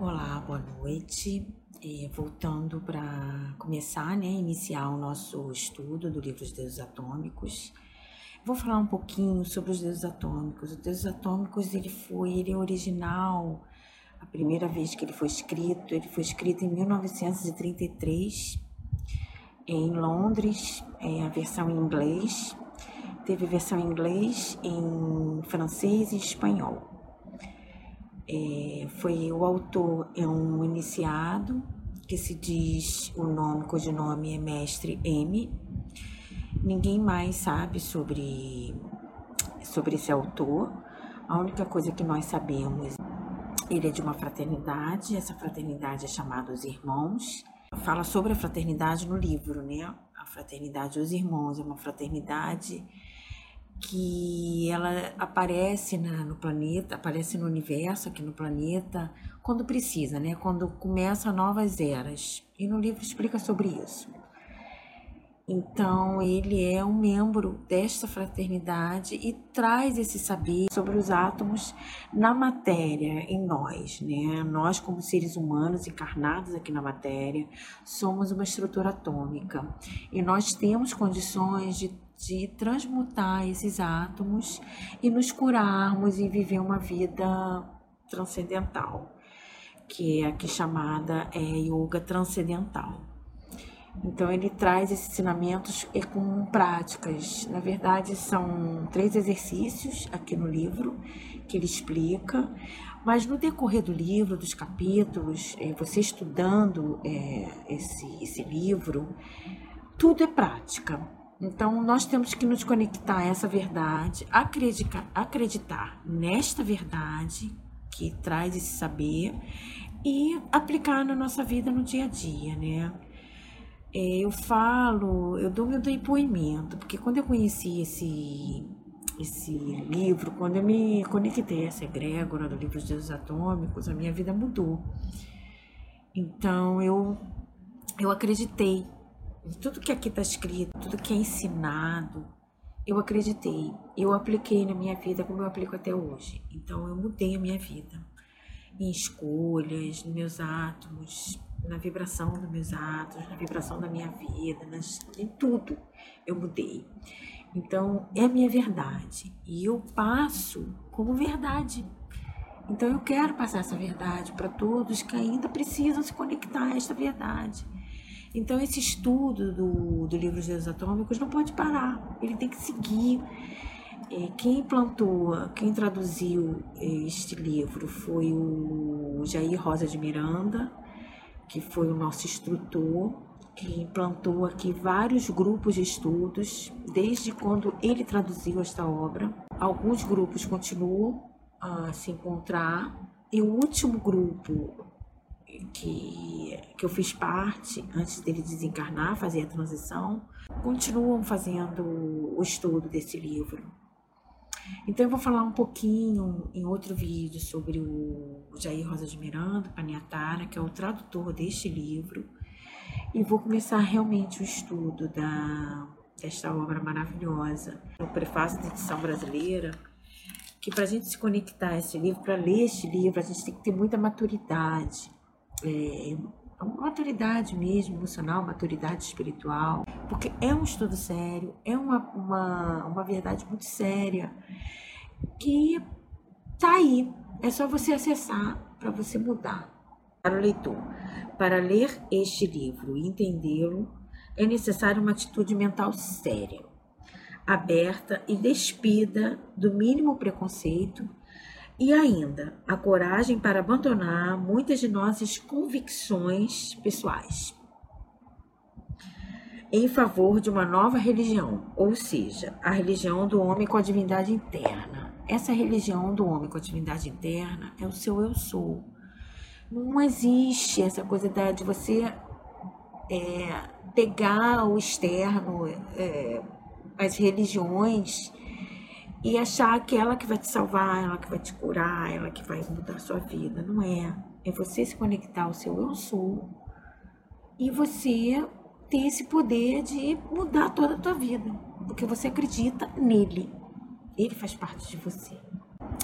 Olá, boa noite. É, voltando para começar, né, iniciar o nosso estudo do livro dos deuses atômicos. Vou falar um pouquinho sobre os deuses atômicos. Os deuses atômicos, ele foi, ele é original. A primeira vez que ele foi escrito, ele foi escrito em 1933 em Londres, é a versão em inglês. Teve versão em inglês, em francês e espanhol. É, foi o autor é um iniciado que se diz o nome, cujo nome é Mestre M. Ninguém mais sabe sobre sobre esse autor. A única coisa que nós sabemos, ele é de uma fraternidade. Essa fraternidade é chamada Os Irmãos. Fala sobre a fraternidade no livro, né? A fraternidade Os Irmãos é uma fraternidade que ela aparece na, no planeta, aparece no universo, aqui no planeta, quando precisa, né? Quando começa novas eras. E no livro explica sobre isso. Então, ele é um membro desta fraternidade e traz esse saber sobre os átomos na matéria, em nós, né? Nós, como seres humanos encarnados aqui na matéria, somos uma estrutura atômica e nós temos condições de de transmutar esses átomos e nos curarmos e viver uma vida transcendental, que é aqui chamada é, yoga transcendental. Então ele traz esses ensinamentos com práticas. Na verdade, são três exercícios aqui no livro que ele explica, mas no decorrer do livro, dos capítulos, é, você estudando é, esse, esse livro, tudo é prática então, nós temos que nos conectar a essa verdade, acreditar, acreditar nesta verdade que traz esse saber e aplicar na nossa vida no dia a dia, né? É, eu falo, eu dou meu depoimento, porque quando eu conheci esse, esse livro, quando eu me conectei a essa egrégora do livro dos deuses atômicos, a minha vida mudou. Então eu, eu acreditei tudo que aqui está escrito, tudo que é ensinado, eu acreditei, eu apliquei na minha vida como eu aplico até hoje. Então eu mudei a minha vida em escolhas, nos meus átomos, na vibração dos meus átomos, na vibração da minha vida, nas, em tudo eu mudei. Então é a minha verdade e eu passo como verdade. Então eu quero passar essa verdade para todos que ainda precisam se conectar a esta verdade. Então, esse estudo do, do livro dos atômicos não pode parar, ele tem que seguir. É, quem plantou, quem traduziu este livro foi o Jair Rosa de Miranda, que foi o nosso instrutor, que implantou aqui vários grupos de estudos, desde quando ele traduziu esta obra. Alguns grupos continuam a se encontrar, e o último grupo que, que eu fiz parte antes dele desencarnar, fazer a transição, continuam fazendo o estudo desse livro. Então eu vou falar um pouquinho em outro vídeo sobre o Jair Rosa de Miranda, Paniatara, que é o tradutor deste livro, e vou começar realmente o estudo da, desta obra maravilhosa. O prefácio da edição brasileira, que para a gente se conectar a esse livro, para ler este livro, a gente tem que ter muita maturidade é, maturidade mesmo, emocional, maturidade espiritual, porque é um estudo sério, é uma, uma, uma verdade muito séria que tá aí, é só você acessar para você mudar. Para o leitor, para ler este livro e entendê-lo, é necessário uma atitude mental séria, aberta e despida do mínimo preconceito e ainda, a coragem para abandonar muitas de nossas convicções pessoais em favor de uma nova religião, ou seja, a religião do homem com a divindade interna. Essa religião do homem com a divindade interna é o seu eu sou. Não existe essa coisa de você é, pegar o externo, é, as religiões e achar que ela que vai te salvar, ela que vai te curar, ela que vai mudar a sua vida. Não é. É você se conectar ao seu eu sou e você ter esse poder de mudar toda a tua vida, porque você acredita nele. Ele faz parte de você.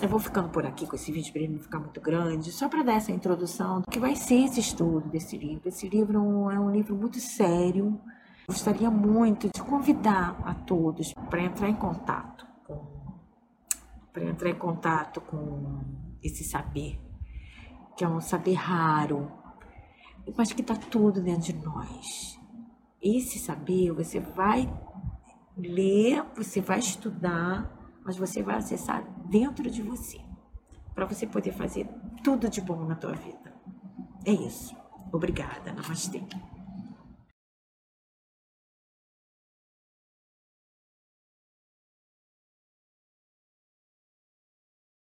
eu vou ficando por aqui com esse vídeo para ele não ficar muito grande, só para dar essa introdução do que vai ser esse estudo desse livro. Esse livro é um livro muito sério. Gostaria muito de convidar a todos para entrar em contato para entrar em contato com esse saber, que é um saber raro, mas que está tudo dentro de nós. Esse saber você vai ler, você vai estudar, mas você vai acessar dentro de você, para você poder fazer tudo de bom na tua vida. É isso. Obrigada. Namastê.